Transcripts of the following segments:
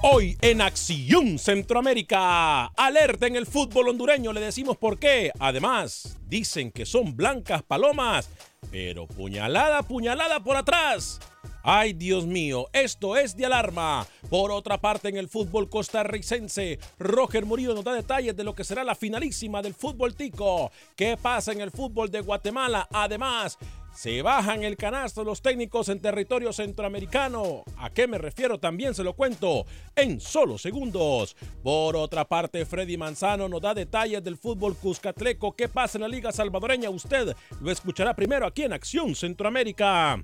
Hoy en Acción Centroamérica, alerta en el fútbol hondureño, le decimos por qué. Además, dicen que son blancas palomas, pero puñalada, puñalada por atrás. Ay, Dios mío, esto es de alarma. Por otra parte, en el fútbol costarricense, Roger Murillo nos da detalles de lo que será la finalísima del fútbol tico. ¿Qué pasa en el fútbol de Guatemala? Además, se bajan el canasto los técnicos en territorio centroamericano. ¿A qué me refiero? También se lo cuento en solo segundos. Por otra parte, Freddy Manzano nos da detalles del fútbol cuscatleco. ¿Qué pasa en la Liga Salvadoreña? Usted lo escuchará primero aquí en Acción Centroamérica.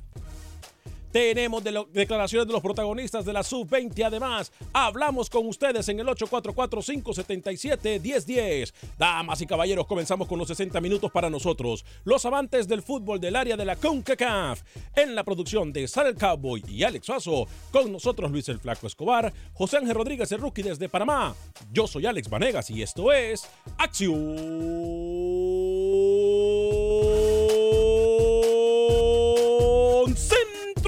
Tenemos declaraciones de los protagonistas de la Sub-20. Además, hablamos con ustedes en el 844-577-1010. Damas y caballeros, comenzamos con los 60 minutos para nosotros, los amantes del fútbol del área de la CONCACAF. En la producción de Sara el Cowboy y Alex Suazo, con nosotros Luis el Flaco Escobar, José Ángel Rodríguez el Rookie desde Panamá. Yo soy Alex Vanegas y esto es Acción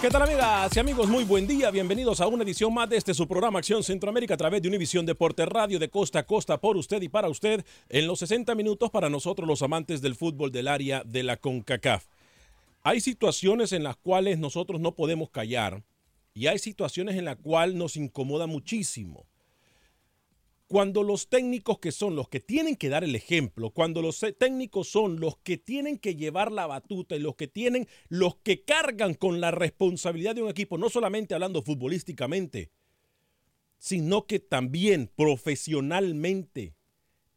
¿Qué tal amigas y amigos? Muy buen día. Bienvenidos a una edición más de este su programa Acción Centroamérica a través de Univisión Deporte Radio de costa a costa por usted y para usted en los 60 minutos para nosotros los amantes del fútbol del área de la CONCACAF. Hay situaciones en las cuales nosotros no podemos callar y hay situaciones en las cuales nos incomoda muchísimo. Cuando los técnicos que son los que tienen que dar el ejemplo, cuando los técnicos son los que tienen que llevar la batuta y los que tienen, los que cargan con la responsabilidad de un equipo, no solamente hablando futbolísticamente, sino que también profesionalmente,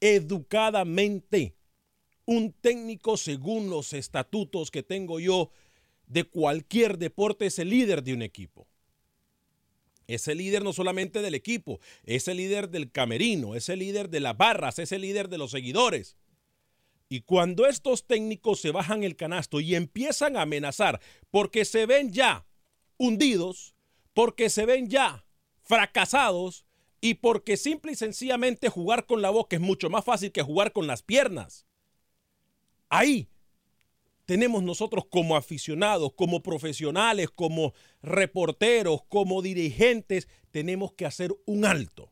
educadamente, un técnico según los estatutos que tengo yo de cualquier deporte es el líder de un equipo. Es el líder no solamente del equipo, es el líder del camerino, es el líder de las barras, es el líder de los seguidores. Y cuando estos técnicos se bajan el canasto y empiezan a amenazar porque se ven ya hundidos, porque se ven ya fracasados y porque simple y sencillamente jugar con la boca es mucho más fácil que jugar con las piernas. Ahí tenemos nosotros como aficionados, como profesionales, como reporteros, como dirigentes, tenemos que hacer un alto.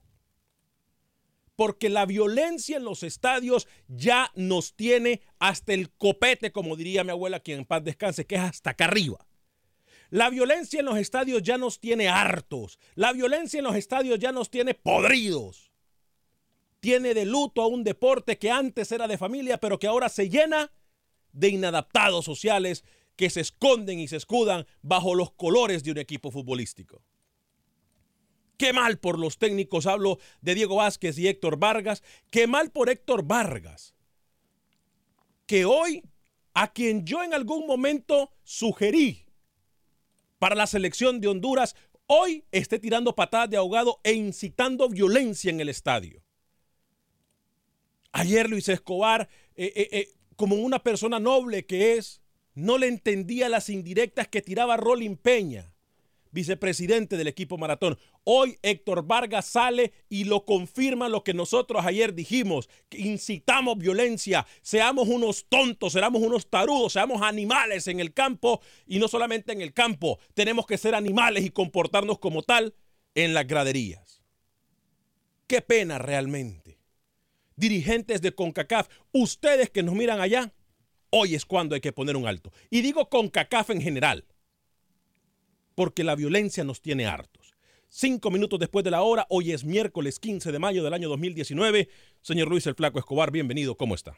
Porque la violencia en los estadios ya nos tiene hasta el copete, como diría mi abuela, quien en paz descanse, que es hasta acá arriba. La violencia en los estadios ya nos tiene hartos. La violencia en los estadios ya nos tiene podridos. Tiene de luto a un deporte que antes era de familia, pero que ahora se llena de inadaptados sociales que se esconden y se escudan bajo los colores de un equipo futbolístico. Qué mal por los técnicos, hablo de Diego Vázquez y Héctor Vargas. Qué mal por Héctor Vargas, que hoy, a quien yo en algún momento sugerí para la selección de Honduras, hoy esté tirando patadas de ahogado e incitando violencia en el estadio. Ayer Luis Escobar, eh, eh, eh, como una persona noble que es, no le entendía las indirectas que tiraba Rolling Peña vicepresidente del equipo maratón. Hoy Héctor Vargas sale y lo confirma lo que nosotros ayer dijimos, incitamos violencia, seamos unos tontos, seamos unos tarudos, seamos animales en el campo y no solamente en el campo, tenemos que ser animales y comportarnos como tal en las graderías. Qué pena realmente. Dirigentes de CONCACAF, ustedes que nos miran allá, hoy es cuando hay que poner un alto. Y digo CONCACAF en general porque la violencia nos tiene hartos. Cinco minutos después de la hora, hoy es miércoles 15 de mayo del año 2019. Señor Luis el Flaco Escobar, bienvenido, ¿cómo está?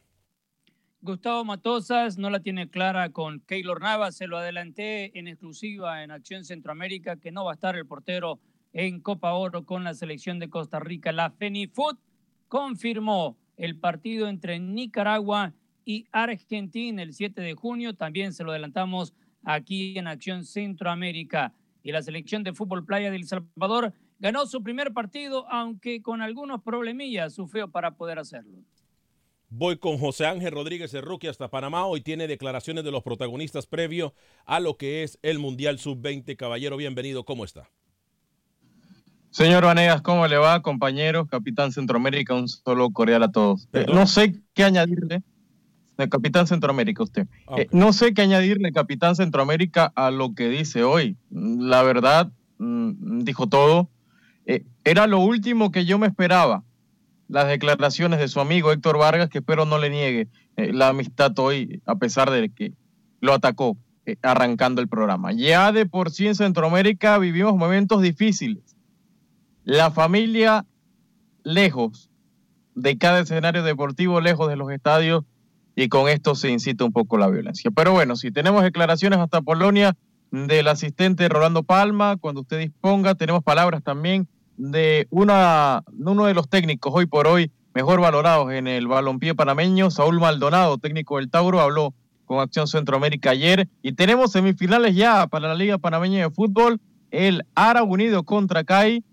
Gustavo Matosas no la tiene clara con Keylor Navas, se lo adelanté en exclusiva en Acción Centroamérica que no va a estar el portero en Copa Oro con la selección de Costa Rica. La FENIFUT confirmó el partido entre Nicaragua y Argentina el 7 de junio, también se lo adelantamos aquí en Acción Centroamérica. Y la selección de fútbol playa de Salvador ganó su primer partido, aunque con algunos problemillas sufrió para poder hacerlo. Voy con José Ángel Rodríguez Rookie hasta Panamá. Hoy tiene declaraciones de los protagonistas previo a lo que es el Mundial Sub-20. Caballero, bienvenido. ¿Cómo está? Señor Vanegas, ¿cómo le va, compañeros? Capitán Centroamérica, un solo cordial a todos. no sé qué añadirle Capitán Centroamérica, usted. Eh, no sé qué añadirle, Capitán Centroamérica, a lo que dice hoy. La verdad, mm, dijo todo. Eh, era lo último que yo me esperaba. Las declaraciones de su amigo Héctor Vargas, que espero no le niegue eh, la amistad hoy, a pesar de que lo atacó arrancando el programa. Ya de por sí en Centroamérica vivimos momentos difíciles. La familia lejos de cada escenario deportivo, lejos de los estadios, y con esto se incita un poco la violencia. Pero bueno, si tenemos declaraciones hasta Polonia del asistente Rolando Palma, cuando usted disponga, tenemos palabras también de una, uno de los técnicos hoy por hoy mejor valorados en el balompié panameño, Saúl Maldonado, técnico del Tauro, habló con Acción Centroamérica ayer y tenemos semifinales ya para la Liga Panameña de Fútbol, el Ara Unido contra CAI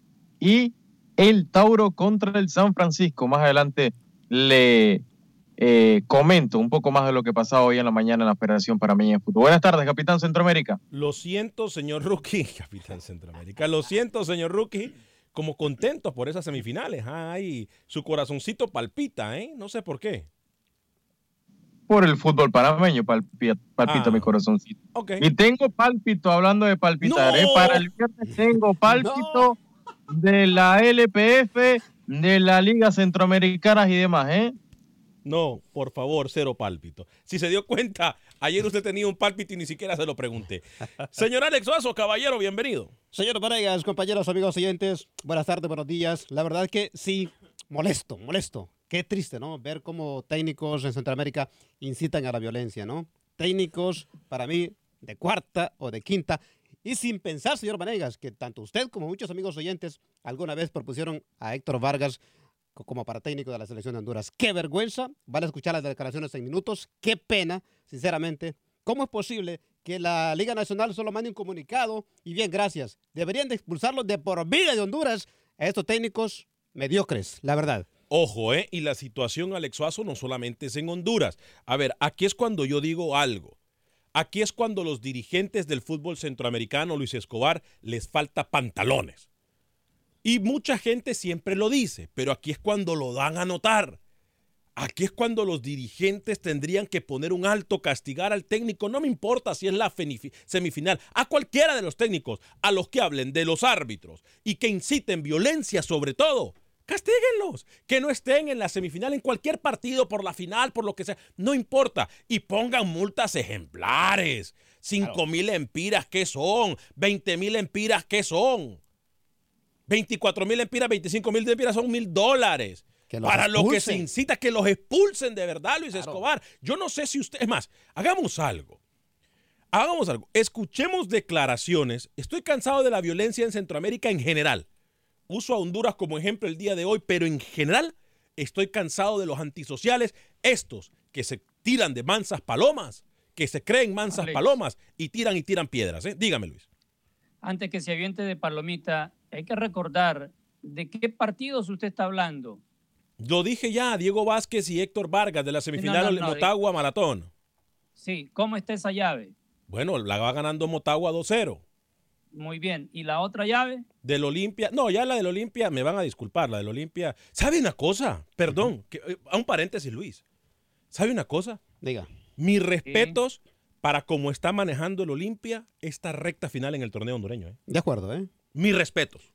y el Tauro contra el San Francisco. Más adelante le eh, comento un poco más de lo que pasaba hoy en la mañana en la Federación mí en Fútbol. Buenas tardes, Capitán Centroamérica. Lo siento, señor Rookie, Capitán Centroamérica. Lo siento, señor Rookie, como contento por esas semifinales. Ay, su corazoncito palpita, ¿eh? No sé por qué. Por el fútbol panameño palpita, palpita mi ah, corazoncito. Y tengo pálpito, hablando de palpitar, ¿eh? Para el viernes tengo pálpito de la LPF, de la Liga Centroamericana y demás, ¿eh? No, por favor, cero pálpito. Si se dio cuenta, ayer usted tenía un pálpito y ni siquiera se lo pregunté. Señor Alex Oazo, caballero, bienvenido. Señor Paregas, compañeros, amigos oyentes, buenas tardes, buenos días. La verdad es que sí, molesto, molesto. Qué triste, ¿no? Ver cómo técnicos en Centroamérica incitan a la violencia, ¿no? Técnicos, para mí, de cuarta o de quinta. Y sin pensar, señor Vanegas, que tanto usted como muchos amigos oyentes alguna vez propusieron a Héctor Vargas como para técnico de la selección de Honduras. Qué vergüenza, van a escuchar las declaraciones en minutos, qué pena, sinceramente. ¿Cómo es posible que la Liga Nacional solo mande un comunicado? Y bien, gracias. Deberían de expulsarlos de por vida de Honduras a estos técnicos mediocres, la verdad. Ojo, ¿eh? Y la situación, Alex Suazo, no solamente es en Honduras. A ver, aquí es cuando yo digo algo. Aquí es cuando los dirigentes del fútbol centroamericano, Luis Escobar, les falta pantalones. Y mucha gente siempre lo dice, pero aquí es cuando lo dan a notar. Aquí es cuando los dirigentes tendrían que poner un alto, castigar al técnico. No me importa si es la semifinal, a cualquiera de los técnicos, a los que hablen de los árbitros y que inciten violencia sobre todo. Castíguenlos, que no estén en la semifinal, en cualquier partido, por la final, por lo que sea, no importa. Y pongan multas ejemplares. 5 mil empiras, ¿qué son? 20 mil empiras, ¿qué son? 24 mil empiras, 25 mil empiras son mil dólares. Para lo que se incita que los expulsen de verdad, Luis Escobar. Yo no sé si usted, es más, hagamos algo. Hagamos algo. Escuchemos declaraciones. Estoy cansado de la violencia en Centroamérica en general. Uso a Honduras como ejemplo el día de hoy, pero en general estoy cansado de los antisociales, estos que se tiran de mansas palomas, que se creen mansas palomas y tiran y tiran piedras. ¿eh? Dígame, Luis. Antes que se aviente de palomita, hay que recordar de qué partidos usted está hablando. Lo dije ya, Diego Vázquez y Héctor Vargas de la semifinal de Motagua Maratón. Sí, ¿cómo está esa llave? Bueno, la va ganando Motagua 2-0. Muy bien. ¿Y la otra llave? Del Olimpia. No, ya la del Olimpia, me van a disculpar, la del Olimpia. ¿Sabe una cosa? Perdón, que, eh, a un paréntesis, Luis. ¿Sabe una cosa? Diga. Mis respetos para cómo está manejando el Olimpia esta recta final en el torneo hondureño. ¿eh? De acuerdo, ¿eh? Mis respetos.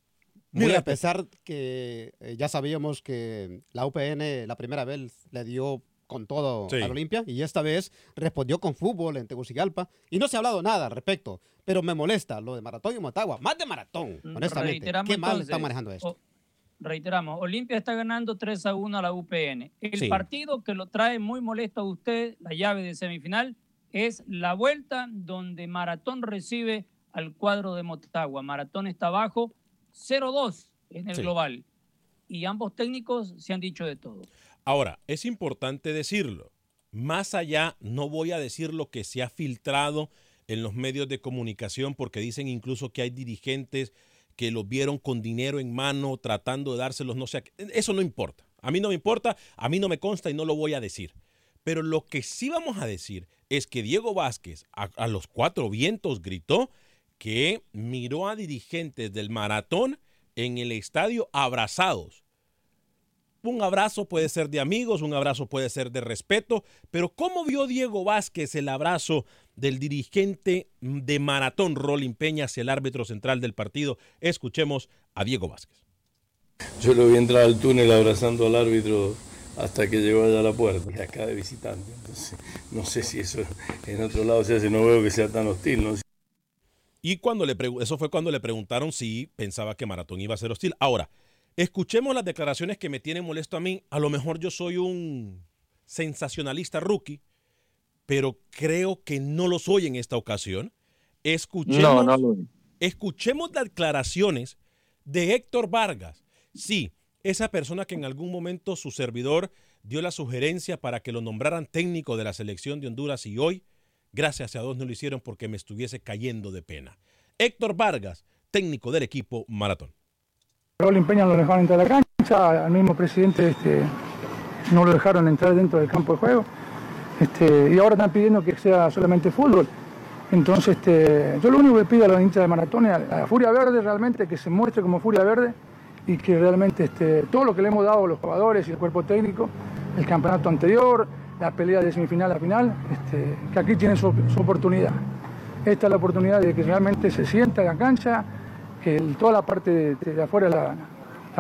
Muy a pesar que eh, ya sabíamos que la UPN la primera vez le dio con todo al Olimpia y esta vez respondió con fútbol en Tegucigalpa y no se ha hablado nada al respecto, pero me molesta lo de Maratón y Motagua, más de Maratón, mm, honestamente. Qué mal está manejando esto. reiteramos, Olimpia está ganando 3 a 1 a la UPN. El partido que lo trae muy molesto a usted, la llave de semifinal, es la vuelta donde Maratón recibe al cuadro de Motagua. Maratón está abajo 0-2 en el global y ambos técnicos se han dicho de todo. Ahora, es importante decirlo. Más allá, no voy a decir lo que se ha filtrado en los medios de comunicación porque dicen incluso que hay dirigentes que los vieron con dinero en mano tratando de dárselos, no sé, eso no importa. A mí no me importa, a mí no me consta y no lo voy a decir. Pero lo que sí vamos a decir es que Diego Vázquez a los cuatro vientos gritó que miró a dirigentes del maratón en el estadio abrazados un abrazo puede ser de amigos, un abrazo puede ser de respeto, pero ¿cómo vio Diego Vázquez el abrazo del dirigente de Maratón, Rolín Peña, hacia el árbitro central del partido? Escuchemos a Diego Vázquez. Yo lo vi entrar al túnel abrazando al árbitro hasta que llegó allá a la puerta, y acá de visitante. Entonces, no sé si eso en otro lado se hace, no veo que sea tan hostil. ¿no? Y cuando le eso fue cuando le preguntaron si pensaba que Maratón iba a ser hostil. Ahora, Escuchemos las declaraciones que me tienen molesto a mí. A lo mejor yo soy un sensacionalista rookie, pero creo que no lo soy en esta ocasión. Escuchemos, escuchemos las declaraciones de Héctor Vargas. Sí, esa persona que en algún momento su servidor dio la sugerencia para que lo nombraran técnico de la selección de Honduras y hoy, gracias a Dios, no lo hicieron porque me estuviese cayendo de pena. Héctor Vargas, técnico del equipo Maratón. Raúl Peña lo dejaron entrar a la cancha, al mismo presidente este, no lo dejaron entrar dentro del campo de juego. Este, y ahora están pidiendo que sea solamente fútbol. Entonces, este, yo lo único que pido a los hinchas de maratón es a Furia Verde realmente que se muestre como Furia Verde y que realmente este, todo lo que le hemos dado a los jugadores y el cuerpo técnico, el campeonato anterior, la pelea de semifinal a final, este, que aquí tienen su, oportunidad. Esta es la oportunidad de que realmente se sienta en la cancha, que toda la parte de, afuera la,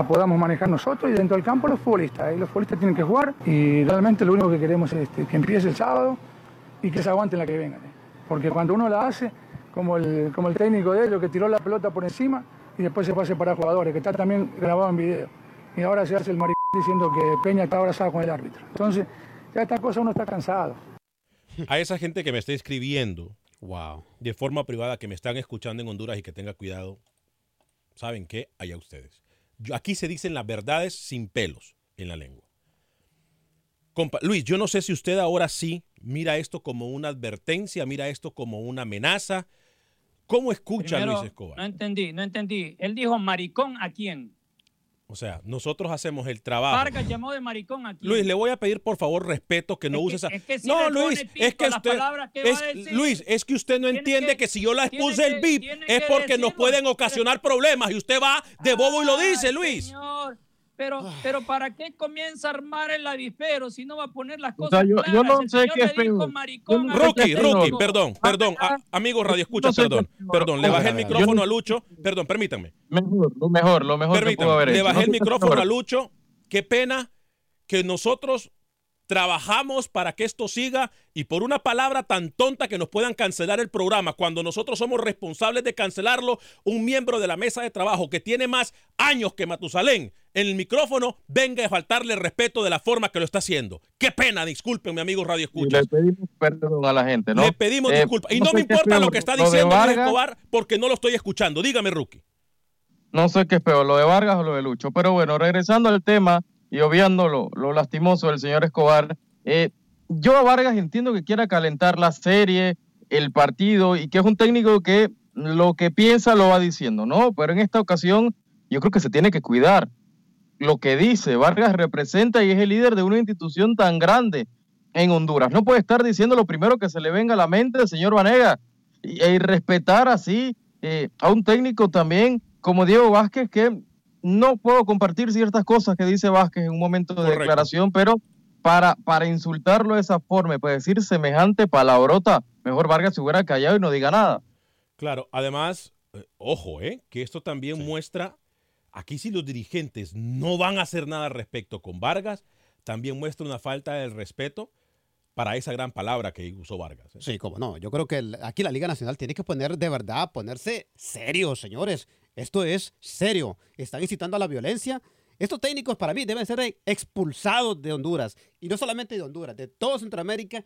podamos manejar nosotros y dentro del campo los futbolistas. Y los futbolistas tienen que jugar y realmente lo único que queremos es este, que empiece el sábado y que se aguanten la que vengan. Porque cuando uno la hace, como el, como el técnico de ellos que tiró la pelota por encima y después se pase para jugadores, que está también grabado en video. Y ahora se hace el maricón diciendo que Peña está abrazado con el árbitro. Entonces, ya esta cosa uno está cansado. A esa gente que me está escribiendo, wow, de forma privada, que me están escuchando en Honduras y que tenga cuidado, ¿saben qué? Allá ustedes. aquí se dicen las verdades sin pelos en la lengua. Luis, yo no sé si usted ahora sí mira esto como una advertencia, mira esto como una amenaza. ¿Cómo escucha Luis Escobar? No entendí, no entendí. Él dijo maricón a quién. O sea, nosotros hacemos el trabajo. Vargas llamó de maricón aquí. Luis, le voy a pedir por favor respeto que no use esa. no, Luis, es que usted. Luis, es que usted no entiende que, si yo la expuse el VIP es porque nos pueden ocasionar problemas y usted va de bobo y lo dice, Luis. Señor. Pero, ah. pero ¿para qué comienza a armar el avispero si no va a poner las cosas yo, claras? no sé qué es Rookie, rookie, perdón, perdón. amigo Radio Escucha, perdón. Perdón, le bajé el micrófono a Lucho. Perdón, permítanme. Mejor, lo mejor, lo mejor Permítanme, le bajé el micrófono a Lucho. Qué pena que nosotros trabajamos para que esto siga y por una palabra tan tonta que nos puedan cancelar el programa, cuando nosotros somos responsables de cancelarlo, un miembro de la mesa de trabajo que tiene más años que Matusalén en el micrófono venga a faltarle respeto de la forma que lo está haciendo. Qué pena, disculpen, mi amigo Radio Escucha. Le pedimos perdón a la gente, ¿no? Le pedimos eh, disculpas. Y no, me importa lo que está diciendo Escobar porque no lo estoy escuchando. Dígame, Rookie. No sé qué es peor, lo de Vargas o lo de Lucho. Pero bueno, regresando al tema y obviando lo, lastimoso del señor Escobar, eh, yo a Vargas entiendo que quiera calentar la serie, el partido y que es un técnico que lo que piensa lo va diciendo, ¿no? Pero en esta ocasión yo creo que se tiene que cuidar lo que dice. Vargas representa y es el líder de una institución tan grande en Honduras. No puede estar diciendo lo primero que se le venga a la mente, señor Vanega, y, respetar así eh, a un técnico también como Diego Vázquez, que no puedo compartir ciertas cosas que dice Vázquez en un momento de declaración, pero para, para insultarlo de esa forma, para decir semejante palabrota, mejor Vargas se hubiera callado y no diga nada. Claro, además, eh, ojo, eh, que esto también muestra, aquí si los dirigentes no van a hacer nada al respecto con Vargas, también muestra una falta de respeto para esa gran palabra que usó Vargas. ¿eh? Sí, como no. Yo creo que aquí la Liga Nacional tiene que poner de verdad, ponerse serio, señores. Esto es serio. Están incitando a la violencia. Estos técnicos para mí deben ser expulsados de Honduras. Y no solamente de Honduras, de toda Centroamérica,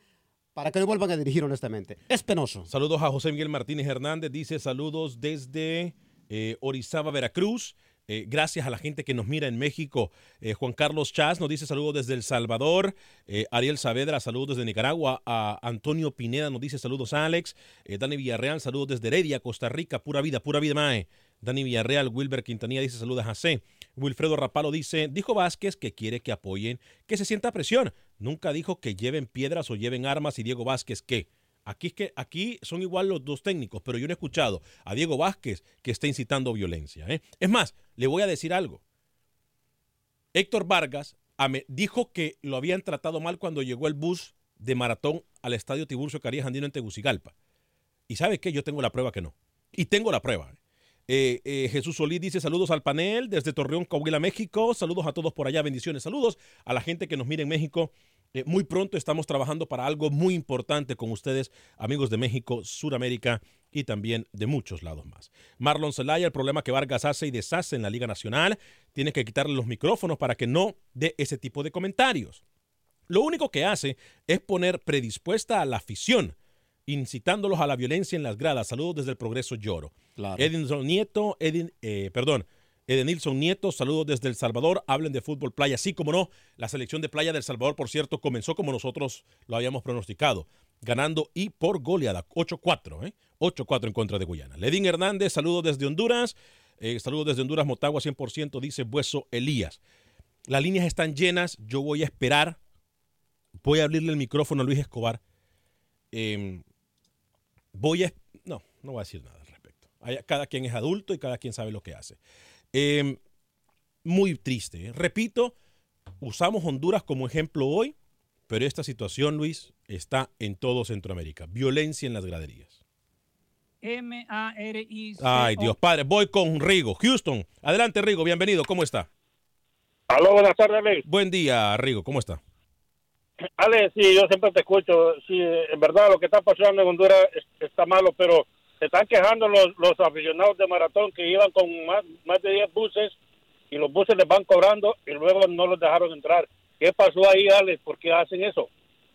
para que no vuelvan a dirigir honestamente. Es penoso. Saludos a José Miguel Martínez Hernández. Dice saludos desde eh, Orizaba, Veracruz. Eh, gracias a la gente que nos mira en México. Eh, Juan Carlos Chaz nos dice saludos desde El Salvador. Ariel Saavedra, saludos desde Nicaragua. A Antonio Pineda nos dice saludos Alex. Dani Villarreal, saludos desde Heredia, Costa Rica. Pura vida, pura vida, Mae. Dani Villarreal, Wilber Quintanilla dice saludos a C. Wilfredo Rapalo dice, dijo Vázquez que quiere que apoyen, que se sienta presión. Nunca dijo que lleven piedras o lleven armas y Diego Vázquez que. Aquí, es que, aquí son igual los dos técnicos, pero yo no he escuchado a Diego Vázquez que está incitando violencia. ¿eh? Es más, le voy a decir algo. Héctor Vargas dijo que lo habían tratado mal cuando llegó el bus de maratón al estadio Tiburcio Carías Andino en Tegucigalpa. Y sabe qué? Yo tengo la prueba que no. Y tengo la prueba. ¿eh? Eh, Jesús Solís dice saludos al panel desde Torreón, Coahuila, México. Saludos a todos por allá, bendiciones. Saludos a la gente que nos mira en México eh, muy pronto estamos trabajando para algo muy importante con ustedes, amigos de México, Sudamérica y también de muchos lados más. Marlon Zelaya, el problema que Vargas hace y deshace en la Liga Nacional, tiene que quitarle los micrófonos para que no dé ese tipo de comentarios. Lo único que hace es poner predispuesta a la afición, incitándolos a la violencia en las gradas. Saludos desde el Progreso Lloro. Edinson Nieto, Edin, eh, perdón, Edenilson Nieto, saludos desde El Salvador. Hablen de fútbol playa. Sí, como no, la selección de playa del Salvador, por cierto, comenzó como nosotros lo habíamos pronosticado, ganando y por goleada, 8-4, ¿eh? 8-4 en contra de Guyana. Ledín Hernández, saludos desde Honduras. Eh, saludos desde Honduras, Motagua 100%, dice Bueso Elías. Las líneas están llenas, yo voy a esperar. Voy a abrirle el micrófono a Luis Escobar. Em, voy a... No, no voy a decir nada Cada quien es adulto y cada quien sabe lo que hace. Em, muy triste. ¿eh? Repito, usamos Honduras como ejemplo hoy, pero esta situación, Luis, está en todo Centroamérica. Violencia en las graderías. M-A-R-I. Ay, Dios padre. Voy con Rigo. Houston. Adelante, Rigo. Bienvenido. ¿Cómo está? Aló, buenas tardes, Alex. Buen día, Rigo. ¿Cómo está? Alex, sí, yo siempre te escucho. Sí, en verdad lo que está pasando en Honduras está malo, pero se están quejando los, los aficionados de maratón que iban con más, más de 10 buses y los buses les van cobrando y luego no los dejaron entrar. ¿Qué pasó ahí, Alex? ¿Por qué hacen eso?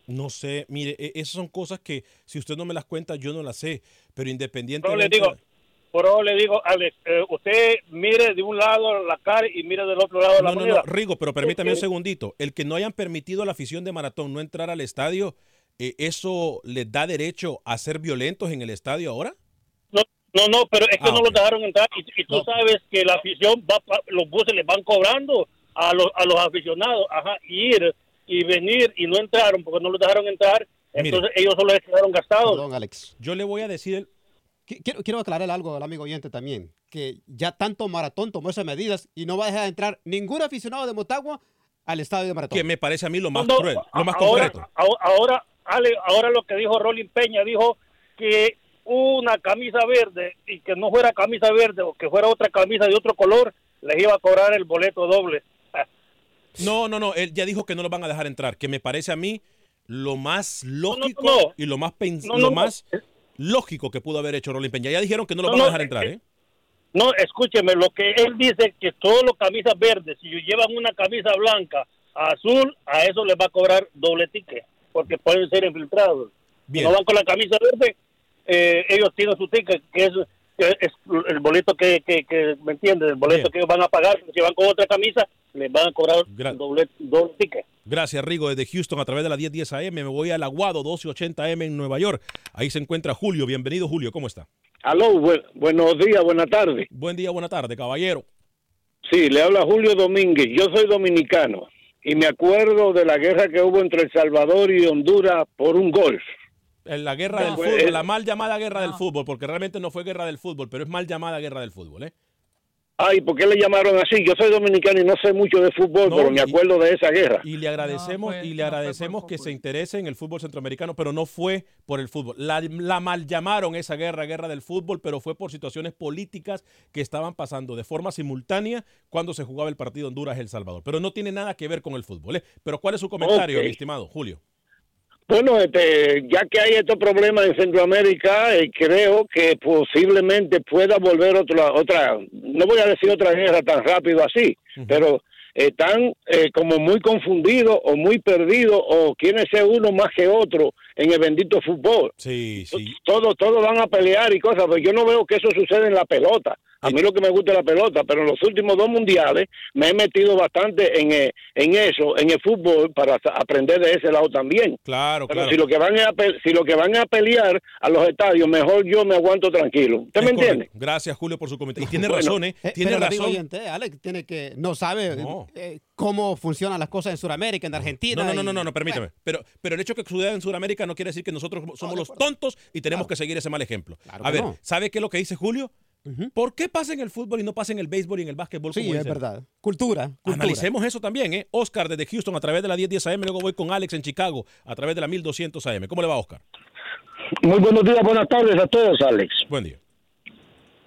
No sé, mire, e, esas son cosas que si usted no me las cuenta, yo no las sé, pero independientemente... Pero le digo, le digo, Alex, eh, usted mire de un lado la cara y mire del otro lado la no, No, no, Rigo, pero permítame un segundito. El que no hayan permitido a la afición de Maratón no entrar al estadio, eh, ¿eso les da derecho a ser violentos en el estadio ahora? No, no, pero es que ah, no los dejaron entrar y, tú sabes que la afición, va, los buses les van cobrando a los, a los aficionados, ajá, ir y venir y no entraron porque no los dejaron entrar, entonces ellos solo les quedaron gastados. Perdón, Alex. Yo le voy a decir... Quiero, quiero aclarar algo al amigo oyente también, que ya tanto Maratón tomó esas medidas y no va a dejar entrar ningún aficionado de Motagua al estadio de Maratón. Que me parece a mí lo más cruel, lo más ahora, concreto. Ahora, Ale, ahora lo que dijo Rolín Peña, dijo que una camisa verde y que no fuera camisa verde o que fuera otra camisa de otro color, les iba a cobrar el boleto doble. No, no, no, él ya dijo que no lo van a dejar entrar, que me parece a mí lo más lógico y lo más lo más lógico que pudo haber hecho Rolín Peña. Ya dijeron que no lo van a dejar entrar, ¿eh? No, escúcheme, lo que él dice que todos los camisas verdes, si llevan una camisa blanca, azul, a eso les va a cobrar doble ticket, porque pueden ser infiltrados. Si no van con la camisa verde, eh, ellos tienen su ticket, que es es el boleto que, que, que ¿me entiendes? El boleto que ellos van a pagar, si van con otra camisa, les van a cobrar doble, doble ticket. Gracias, Rigo, desde Houston a través de la 1010 AM. Me voy al Aguado 1280 AM en Nueva York. Ahí se encuentra Julio. Bienvenido, Julio. ¿Cómo está? Aló, buenos días, buenas tardes. Buen día, buena tarde, caballero. Sí, le habla Julio Domínguez. Yo soy dominicano y me acuerdo de la guerra que hubo entre El Salvador y Honduras por un golf. En la guerra del fútbol, la mal llamada guerra del fútbol, porque realmente no fue guerra del fútbol, pero es mal llamada guerra del fútbol, ¿eh? Ay, ¿por qué le llamaron así? Yo soy dominicano y no sé mucho de fútbol, pero me acuerdo de esa guerra. Y le agradecemos y le agradecemos que se interese en el fútbol centroamericano, pero no fue por el fútbol. La, la, mal llamaron esa guerra, guerra del fútbol, pero fue por situaciones políticas que estaban pasando de forma simultánea cuando se jugaba el partido Honduras-El Salvador. Pero no tiene nada que ver con el fútbol. ¿eh? Pero ¿cuál es su comentario, mi estimado Julio? Bueno, este, ya que hay estos problemas en Centroamérica, eh, creo que posiblemente pueda volver otra, otra, no voy a decir otra guerra tan rápido así, pero están eh, como muy confundidos o muy perdidos o quieren ser uno más que otro en el bendito fútbol. Sí, sí. Todos todo van a pelear y cosas, pero yo no veo que eso suceda en la pelota. A mí lo que me gusta es la pelota, pero en los últimos dos mundiales me he metido bastante en, eh, en eso, en el fútbol, para aprender de ese lado también. Claro, Pero claro. si lo que van a si lo que van a pelear a los estadios, mejor yo me aguanto tranquilo. ¿Usted me correcto. entiende? Gracias, Julio, por su comentario. Y tiene Bueno, razón, ¿eh? Eh, Tiene pero razón. oyente, Alex tiene que no sabe eh, cómo funcionan las cosas en Sudamérica, en Argentina. No, no, no, no, no, no, permítame. Pero, pero el hecho que suceda en Sudamérica no quiere decir que nosotros somos los tontos y tenemos que seguir ese mal ejemplo. a ver, no. ¿sabe qué es lo que dice Julio? ¿Por qué pasa en el fútbol y no pasa en el béisbol y en el básquetbol? Sí, como es verdad. Cultura, cultura. Analicemos eso también, ¿eh? Oscar desde Houston a través de la 1010 AM, luego voy con Alex en Chicago a través de la 1200 AM. ¿Cómo le va, Oscar? Muy buenos días, buenas tardes a todos, Alex. Buen día.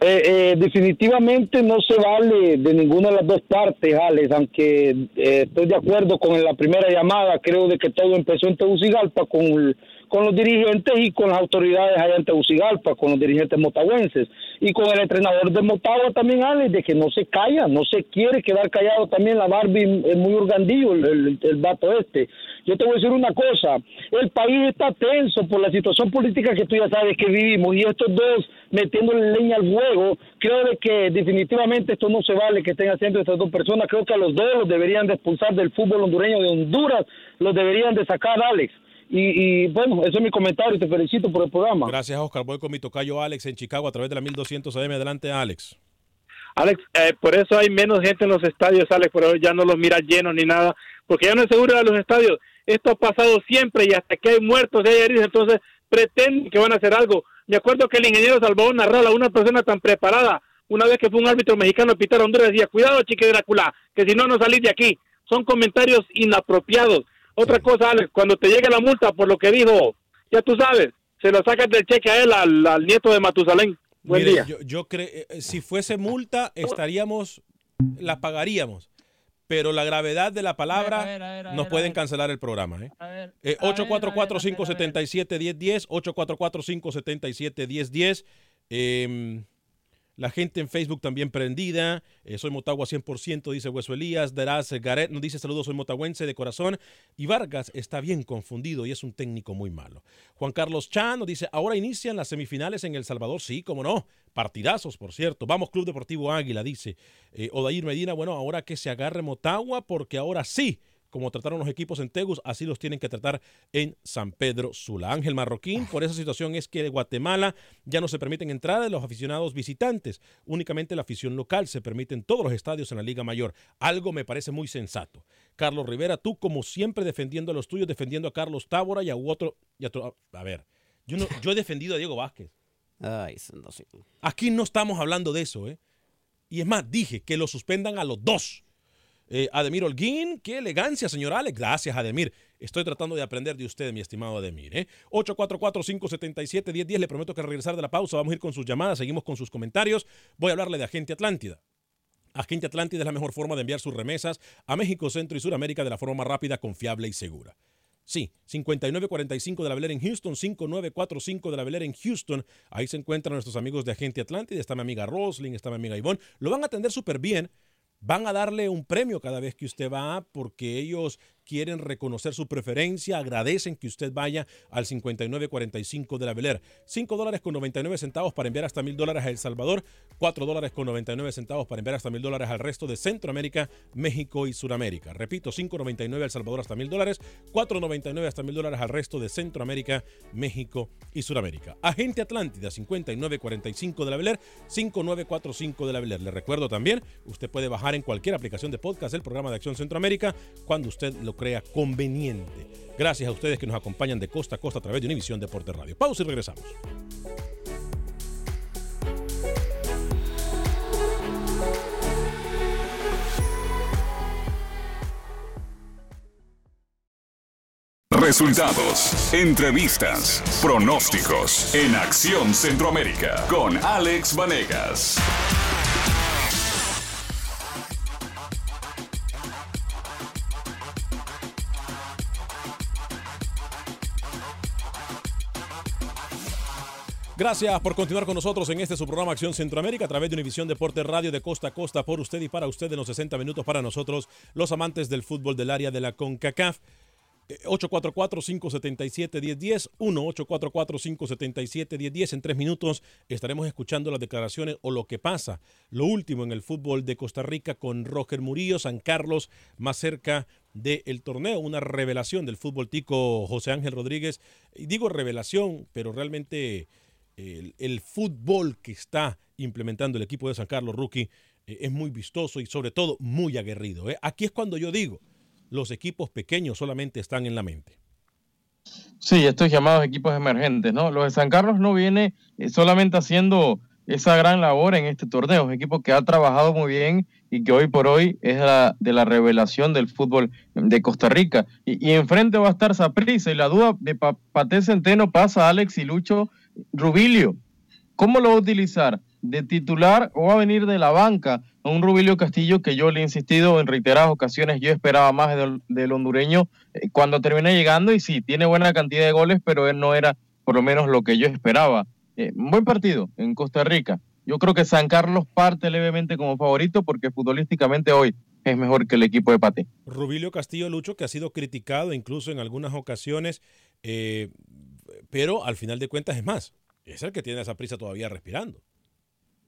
Eh, eh, definitivamente no se vale de ninguna de las dos partes, Alex, aunque eh, estoy de acuerdo con la primera llamada, creo de que todo empezó en Tegucigalpa con, el- con los dirigentes y con las autoridades allá en Tegucigalpa, con los dirigentes motagüenses y con el entrenador de Motagua también, Alex, de que no se calla, no se quiere quedar callado también la Barbie, es muy organdillo el, el, el vato este. Yo te voy a decir una cosa, el país está tenso por la situación política que tú ya sabes que vivimos y estos dos metiéndole leña al fuego, creo de que definitivamente esto no se vale que estén haciendo estas dos personas, creo que a los dos los deberían de expulsar del fútbol hondureño de Honduras, los deberían de sacar, Alex. Y, y bueno, ese es mi comentario, te felicito por el programa. Gracias, Oscar. Voy con mi tocayo Alex en Chicago a través de la 1200 AM. Adelante, Alex. Alex, eh, por eso hay menos gente en los estadios, Alex, por eso ya no los mira llenos ni nada, porque ya no es seguro de los estadios. Esto ha pasado siempre y hasta que hay muertos hay heridos, entonces pretenden que van a hacer algo. Me acuerdo que el ingeniero Salvador Narrala, una persona tan preparada, una vez que fue un árbitro mexicano a pitar a Honduras, decía, cuidado, chique Drácula, que si no, no salís de aquí. Son comentarios inapropiados. Otra cosa, Alex, cuando te llegue la multa por lo que dijo, ya tú sabes, se lo sacas del cheque a él, al, al nieto de Matusalén. Buen Mire, día. Yo, yo creo, eh, si fuese multa, estaríamos, la pagaríamos. Pero la gravedad de la palabra nos pueden cancelar el programa. ¿eh? Eh, 844-577-1010, 844-577-1010. Eh, la gente en Facebook también prendida. Eh, soy Motagua 100%, dice Hueso Elías. Deraz Garet nos dice saludos, soy motagüense de corazón. Y Vargas está bien confundido y es un técnico muy malo. Juan Carlos Chan nos dice, ahora inician las semifinales en El Salvador. Sí, cómo no. Partidazos, por cierto. Vamos, Club Deportivo Águila, dice. Eh, Odair Medina, bueno, ahora que se agarre Motagua porque ahora sí como trataron los equipos en Tegus, así los tienen que tratar en San Pedro Sula. Ángel Marroquín, por esa situación es que de Guatemala ya no se permiten entradas de los aficionados visitantes, únicamente la afición local se permite en todos los estadios en la Liga Mayor. Algo me parece muy sensato. Carlos Rivera, tú como siempre defendiendo a los tuyos, defendiendo a Carlos Tábora y a otro, y a, ver, yo, no, yo he defendido a Diego Vázquez. Ay. Aquí no estamos hablando de eso, ¿eh? Y es más, dije que lo suspendan a los dos. Eh, Ademir Holguín, qué elegancia, señor Alex. Gracias, Ademir. Estoy tratando de aprender de usted, mi estimado Ademir. ¿eh? 844-577-1010. Le prometo que al regresar de la pausa vamos a ir con sus llamadas, seguimos con sus comentarios. Voy a hablarle de Agente Atlántida. Agente Atlántida es la mejor forma de enviar sus remesas a México, Centro y Sudamérica de la forma rápida, confiable y segura. Sí, 5945 de la Beler en Houston, 5945 de la Beler en Houston. Ahí se encuentran nuestros amigos de Agente Atlántida. Está mi amiga Rosling, está mi amiga Ivonne. Lo van a atender súper bien. Van a darle un premio cada vez que usted va porque ellos quieren reconocer su preferencia, agradecen que usted vaya al 5945 de la Beler. 5 dólares con 99 centavos para enviar hasta mil dólares a El Salvador, 4 dólares con 99 centavos para enviar hasta mil dólares al resto de Centroamérica, México y Sudamérica. Repito, 5.99 a El Salvador hasta mil dólares, 4.99 hasta mil dólares al resto de Centroamérica, México y Sudamérica. Agente Atlántida 5945 de la Beler, 5945 de la Beler. Le recuerdo también, usted puede bajar en cualquier aplicación de podcast el programa de Acción Centroamérica cuando usted lo crea conveniente. Gracias a ustedes que nos acompañan de costa a costa a través de Univisión Deporte Radio. Pausa y regresamos. Resultados, entrevistas, pronósticos en Acción Centroamérica con Alex Vanegas. Gracias por continuar con nosotros en este su programa Acción Centroamérica a través de Univisión Deporte Radio de costa a costa por usted y para usted en los 60 minutos para nosotros, los amantes del fútbol del área de la CONCACAF. 844-577-1010, 1-844-577-1010. En tres minutos estaremos escuchando las declaraciones o lo que pasa, lo último en el fútbol de Costa Rica con Roger Murillo, San Carlos más cerca del torneo, una revelación del fútbol tico José Ángel Rodríguez. Y digo revelación, pero realmente el, fútbol que está implementando el equipo de San Carlos Rookie eh, es muy vistoso y sobre todo muy aguerrido. ¿eh? Aquí es cuando yo digo, los equipos pequeños solamente están en la mente. Sí, estos llamados equipos emergentes, ¿no? Los de San Carlos no viene eh, solamente haciendo esa gran labor en este torneo, es un equipo que ha trabajado muy bien y que hoy por hoy es la, de la revelación del fútbol de Costa Rica. Y, enfrente va a estar Saprissa y la duda de Paté Centeno pasa a Alex y Lucho Rubilio. ¿Cómo lo va a utilizar? ¿De titular o va a venir de la banca? A un Rubilio Castillo que yo le he insistido en reiteradas ocasiones, yo esperaba más del, hondureño eh, cuando terminé llegando y sí, tiene buena cantidad de goles, pero él no era por lo menos lo que yo esperaba. Eh, buen partido en Costa Rica. Yo creo que San Carlos parte levemente como favorito porque futbolísticamente hoy es mejor que el equipo de Pate. Rubilio Castillo Lucho, que ha sido criticado incluso en algunas ocasiones, eh, pero al final de cuentas es más, es el que tiene esa prisa todavía respirando.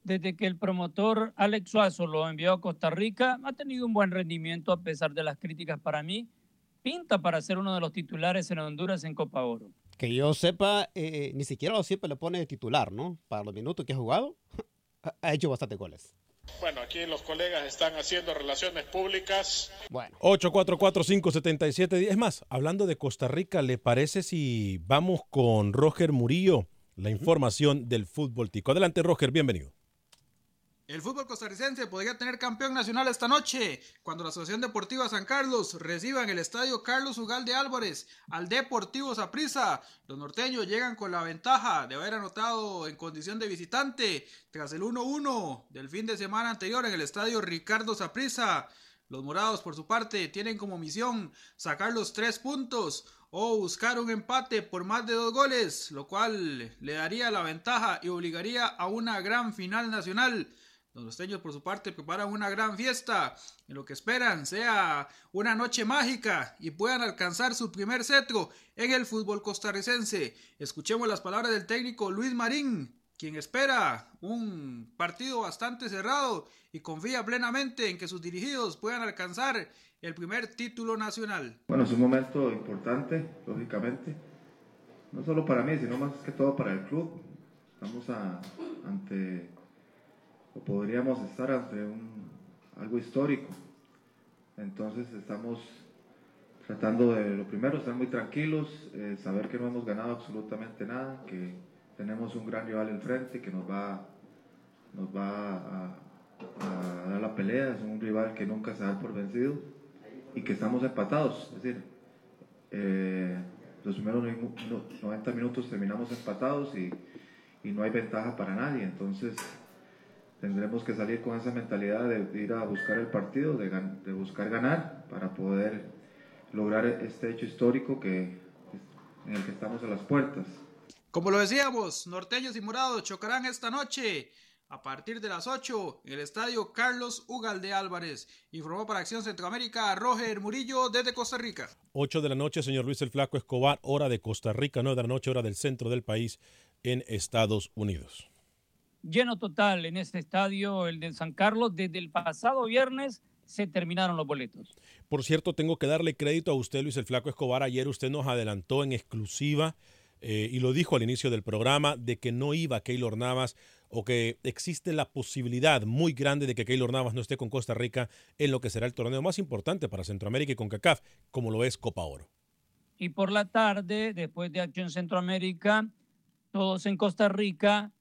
Desde que el promotor Alex Suazo lo envió a Costa Rica, ha tenido un buen rendimiento a pesar de las críticas para mí. Pinta para ser uno de los titulares en Honduras en Copa Oro. Que yo sepa, eh, eh, ni siquiera lo siempre le pone de titular, ¿no? Para los minutos que ha jugado, ha hecho bastantes goles. Bueno, aquí los colegas están haciendo relaciones públicas. Bueno. 844-577. Es más, hablando de Costa Rica, ¿le parece si vamos con Roger Murillo? La información del fútbol tico. Adelante, Roger, bienvenido. El fútbol costarricense podría tener campeón nacional esta noche cuando la Asociación Deportiva San Carlos reciba en el estadio Carlos Ugalde Álvarez al Deportivo Saprissa. Los norteños llegan con la ventaja de haber anotado en condición de visitante tras el 1-1 del fin de semana anterior en el estadio Ricardo Saprissa. Los morados, por su parte, tienen como misión sacar los tres puntos o buscar un empate por más de dos goles, lo cual le daría la ventaja y obligaría a una gran final nacional. Los costeños, por su parte, preparan una gran fiesta en lo que esperan sea una noche mágica y puedan alcanzar su primer cetro en el fútbol costarricense. Escuchemos las palabras del técnico Luis Marín, quien espera un partido bastante cerrado y confía plenamente en que sus dirigidos puedan alcanzar el primer título nacional. Bueno, es un momento importante, lógicamente, no solo para mí, sino más que todo para el club. Estamos ante podríamos estar ante un, algo histórico. Entonces estamos tratando de, lo primero, estar muy tranquilos, eh, saber que no hemos ganado absolutamente nada, que tenemos un gran rival enfrente que nos va, nos va a, dar la pelea, es un rival que nunca se da por vencido y que estamos empatados, es decir, eh, los primeros 90 minutos terminamos empatados y, y no hay ventaja para nadie, entonces tendremos que salir con esa mentalidad de ir a buscar el partido, de, de buscar ganar para poder lograr este hecho histórico que, en el que estamos a las puertas. Como lo decíamos, norteños y morados chocarán esta noche a partir de las 8 en el estadio Carlos Ugalde Álvarez. Informó para Acción Centroamérica Roger Murillo desde Costa Rica. 8 de la noche, señor Luis el Flaco Escobar, hora de Costa Rica, 9 de la noche, hora del centro del país en Estados Unidos. Lleno total en este estadio, el de San Carlos, desde el pasado viernes se terminaron los boletos. Por cierto, tengo que darle crédito a usted, Luis el Flaco Escobar. Ayer usted nos adelantó en exclusiva eh, y lo dijo al inicio del programa de que no iba Keylor Navas o que existe la posibilidad muy grande de que Keylor Navas no esté con Costa Rica en lo que será el torneo más importante para Centroamérica y con CACAF, como lo es Copa Oro. Y por la tarde, después de Acción Centroamérica, todos en Costa Rica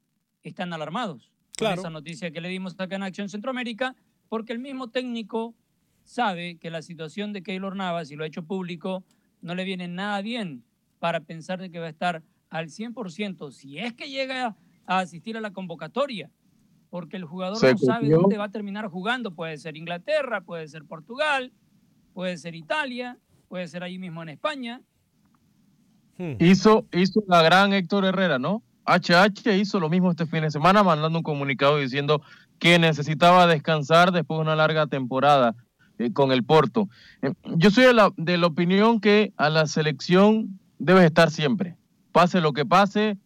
están alarmados. Claro. esa noticia que le dimos acá en Acción Centroamérica, porque el mismo técnico sabe que la situación de Keylor Navas, y lo ha hecho público, no le viene nada bien para pensar de que va a estar al 100%, si es que llega a asistir a la convocatoria, porque el jugador no sabe dónde va a terminar jugando. Puede ser Inglaterra, puede ser Portugal, puede ser Italia, puede ser ahí mismo en España. Hmm. Hizo, hizo la gran Héctor Herrera, ¿no? HH hizo lo mismo este fin de semana, mandando un comunicado diciendo que necesitaba descansar después de una larga temporada eh, con el Porto. Eh, yo soy de la, de la opinión que a la selección debes estar siempre. Pase lo que pase,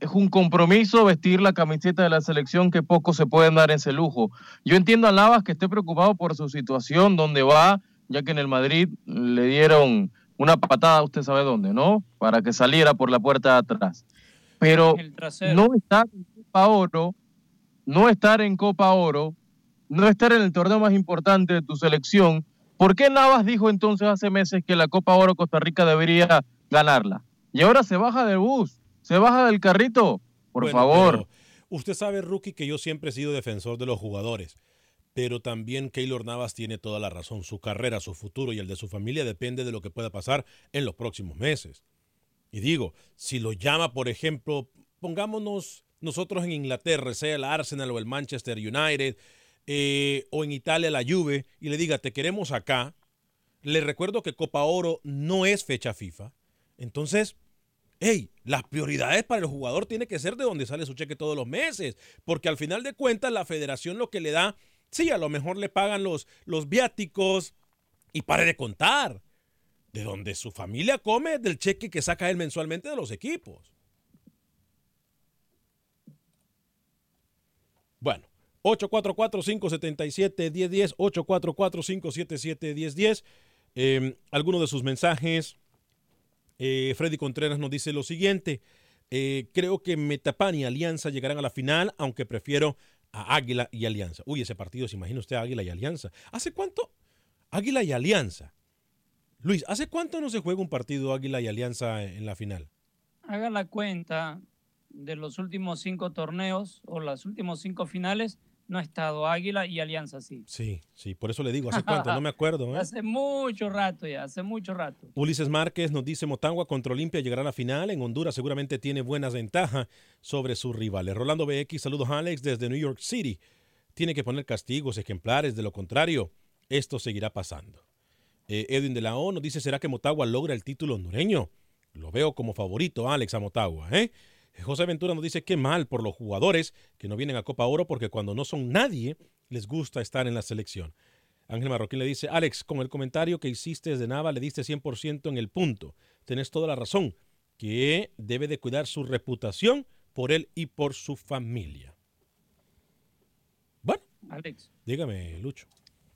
es un compromiso vestir la camiseta de la selección que pocos se pueden dar ese lujo. Yo entiendo a Navas que esté preocupado por su situación, donde va, ya que en el Madrid le dieron una patada, usted sabe dónde, ¿no? Para que saliera por la puerta de atrás. Pero no estar en Copa Oro, no estar en Copa Oro, no estar en el torneo más importante de tu selección, ¿por qué Navas dijo entonces hace meses que la Copa Oro Costa Rica debería ganarla? Y ahora se baja del bus se baja del carrito, por favor. Usted sabe, Rookie, que yo siempre he sido defensor de los jugadores, pero también Keylor Navas tiene toda la razón. Su carrera, su futuro y el de su familia depende de lo que pueda pasar en los próximos meses. Y digo, si lo llama, por ejemplo, pongámonos nosotros en Inglaterra, sea el Arsenal o el Manchester United, eh, o en Italia la Juve, y le diga, te queremos acá, le recuerdo que Copa Oro no es fecha FIFA. Entonces, hey, las prioridades para el jugador tiene que ser de donde sale su cheque todos los meses, porque al final de cuentas la federación lo que le da, sí, a lo mejor le pagan los, los viáticos y pare de contar, de donde su familia come del cheque que saca él mensualmente de los equipos. Bueno, 844-577-1010, 844-577-1010. Eh, algunos de sus mensajes eh, Freddy Contreras nos dice lo siguiente. Eh, creo que Metapan y Alianza llegarán a la final, aunque prefiero a Águila y Alianza. Uy, ese partido, se imagina usted Águila y Alianza. ¿Hace cuánto? Águila y Alianza. Luis, ¿hace cuánto no se juega un partido Águila y Alianza en la final? Haga la cuenta de los últimos cinco torneos o las últimos cinco finales no ha estado Águila y Alianza sí. Sí, sí, por eso le digo, ¿hace cuánto? No me acuerdo. ¿eh? Hace mucho rato ya, hace mucho rato. Ulises Márquez nos dice, Motagua contra Olimpia llegará a la final. En Honduras seguramente tiene buenas ventajas sobre sus rivales. Rolando BX, saludos Alex desde New York City. Tiene que poner castigos ejemplares, de lo contrario, esto seguirá pasando. Eh, Edwin de la O nos dice, ¿será que Motagua logra el título hondureño? Lo veo como favorito, Alex, a Motagua, ¿eh? José Ventura nos dice que mal por los jugadores que no vienen a Copa Oro porque cuando no son nadie les gusta estar en la selección. Ángel Marroquín le dice, Alex, con el comentario que hiciste desde Nava le diste 100% en el punto. Tenés toda la razón, que debe de cuidar su reputación por él y por su familia. Bueno, Alex. Dígame, Lucho.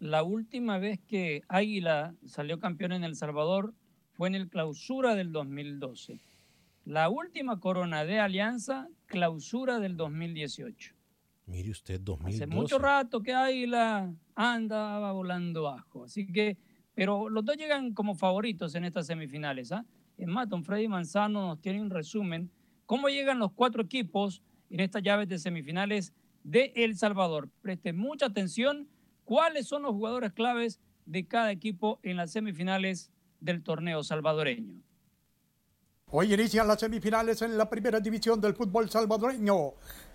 La última vez que Águila salió campeón en El Salvador fue en el clausura del 2012. La última corona de Alianza, clausura del 2018. Mire usted, 2012. Hace mucho rato que Águila andaba volando bajo. Así que, pero los dos llegan como favoritos en estas semifinales. ¿ah? Es más, don Freddy Manzano nos tiene un resumen. ¿Cómo llegan los cuatro equipos en estas llaves de semifinales de El Salvador? Preste mucha atención. ¿Cuáles son los jugadores claves de cada equipo en las semifinales del torneo salvadoreño? Hoy inician las semifinales en la primera división del fútbol salvadoreño.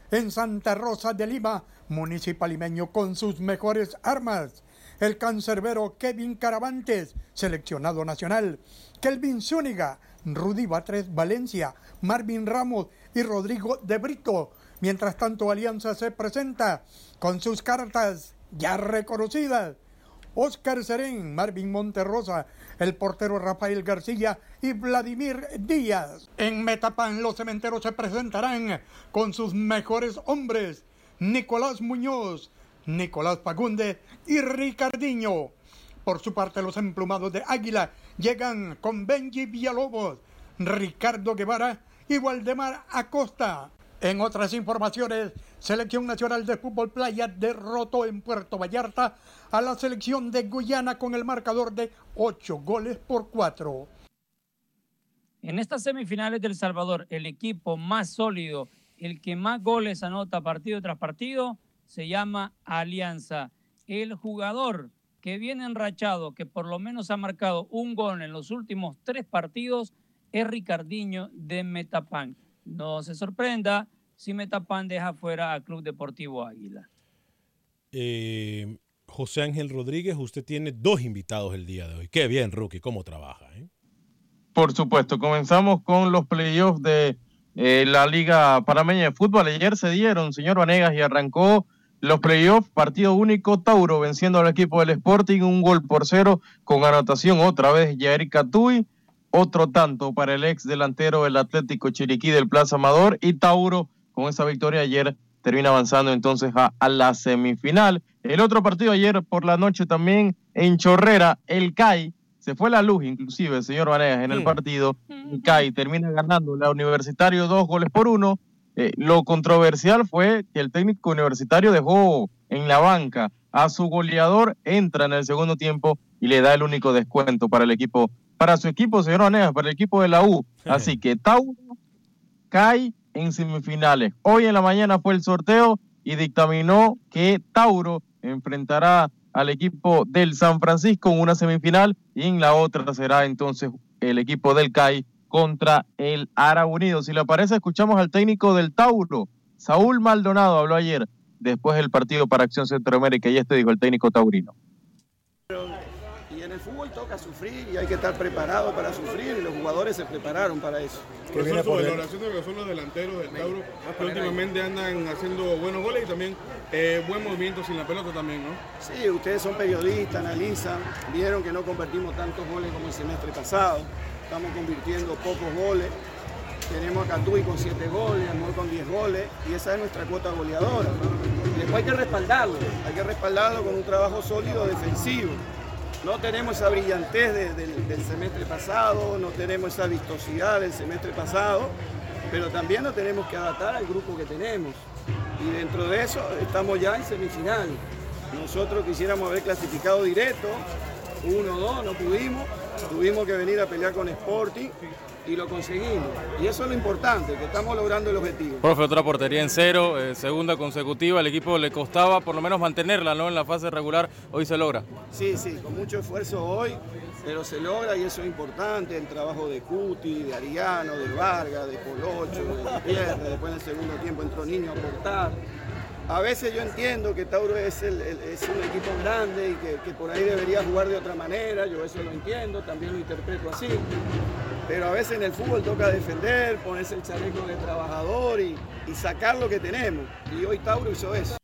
En Santa Rosa de Lima, municipal limeño con sus mejores armas. El cancerbero Kevin Caravantes, seleccionado nacional. Kelvin Zúñiga, Rudy Batres Valencia, Marvin Ramos y Rodrigo de Brito, Mientras tanto, Alianza se presenta con sus cartas ya reconocidas. Oscar Serén, Marvin Monterrosa, el portero Rafael García y Vladimir Díaz. En Metapan los cementeros se presentarán con sus mejores hombres, Nicolás Muñoz, Nicolás Pagunde y Ricardiño. Por su parte, los emplumados de Águila llegan con Benji Villalobos, Ricardo Guevara y Waldemar Acosta. En otras informaciones, Selección Nacional de Fútbol Playa derrotó en Puerto Vallarta a la selección de Guyana con el marcador de 8 goles por 4. En estas semifinales del Salvador, el equipo más sólido, el que más goles anota partido tras partido, se llama Alianza. El jugador que viene enrachado, que por lo menos ha marcado un gol en los últimos tres partidos, es Ricardiño de Metapan. No se sorprenda si Metapan deja fuera al Club Deportivo Águila. Eh, José Ángel Rodríguez, usted tiene dos invitados el día de hoy. Qué bien, Rookie, cómo trabaja. Eh? Por supuesto, comenzamos con los playoffs de eh, la Liga Panameña de Fútbol. Ayer se dieron, señor Vanegas, y arrancó los playoffs, partido único, Tauro venciendo al equipo del Sporting, un gol por cero con anotación otra vez Jair Catuy, otro tanto para el ex delantero del Atlético Chiriquí del Plaza Amador y Tauro con esa victoria ayer termina avanzando entonces a, a, la semifinal. El otro partido ayer por la noche también en Chorrera, el CAI, se fue la luz inclusive, el señor Vanegas, en el partido, el CAI termina ganando la Universitario dos goles por uno, eh, lo controversial fue que el técnico universitario dejó en la banca a su goleador, entra en el segundo tiempo y le da el único descuento para el equipo, para su equipo, señor Vanegas, para el equipo de la U. Así que Tauro cae en semifinales. Hoy en la mañana fue el sorteo y dictaminó que Tauro enfrentará al equipo del San Francisco en una semifinal y en la otra será entonces el equipo del CAI contra el Ara Unido. Si le parece, escuchamos al técnico del Tauro, Saúl Maldonado, habló ayer después del partido para Acción Centroamérica y este dijo el técnico taurino. Y en el fútbol toca sufrir y hay que estar preparado para sufrir y los jugadores se prepararon para eso. Profesor, su valoración de lo que son los delanteros del Tauro, que últimamente andan haciendo buenos goles y también eh, buen movimiento sin la pelota también, ¿no? Sí, ustedes son periodistas, analizan, vieron que no convertimos tantos goles como el semestre pasado estamos convirtiendo pocos goles. Tenemos a Catuy con 7 goles, Amor con 10 goles, y esa es nuestra cuota goleadora. Después hay que respaldarlo, hay que respaldarlo con un trabajo sólido defensivo. No tenemos esa brillantez de, de, del semestre pasado, no tenemos esa vistosidad del semestre pasado, pero también nos tenemos que adaptar al grupo que tenemos. Y dentro de eso estamos ya en semifinal. Nosotros quisiéramos haber clasificado directo, 1-2, no pudimos, tuvimos que venir a pelear con Sporting y lo conseguimos. Y eso es lo importante, que estamos logrando el objetivo. Profe, otra portería en cero, eh, segunda consecutiva, al equipo le costaba por lo menos mantenerla ¿no? en la fase regular, hoy se logra. Sí, sí, con mucho esfuerzo hoy, pero se logra y eso es importante, el trabajo de Cuti, de Ariano, de Vargas, de Colocho, de Gutiérrez, después en el segundo tiempo entró Niño a aportar. A veces yo entiendo que Tauro es, el, el, es un equipo grande y que, que, por ahí debería jugar de otra manera, yo eso lo entiendo, también lo interpreto así. Pero a veces en el fútbol toca defender, ponerse el chaleco de trabajador y, y sacar lo que tenemos. Y hoy Tauro hizo eso.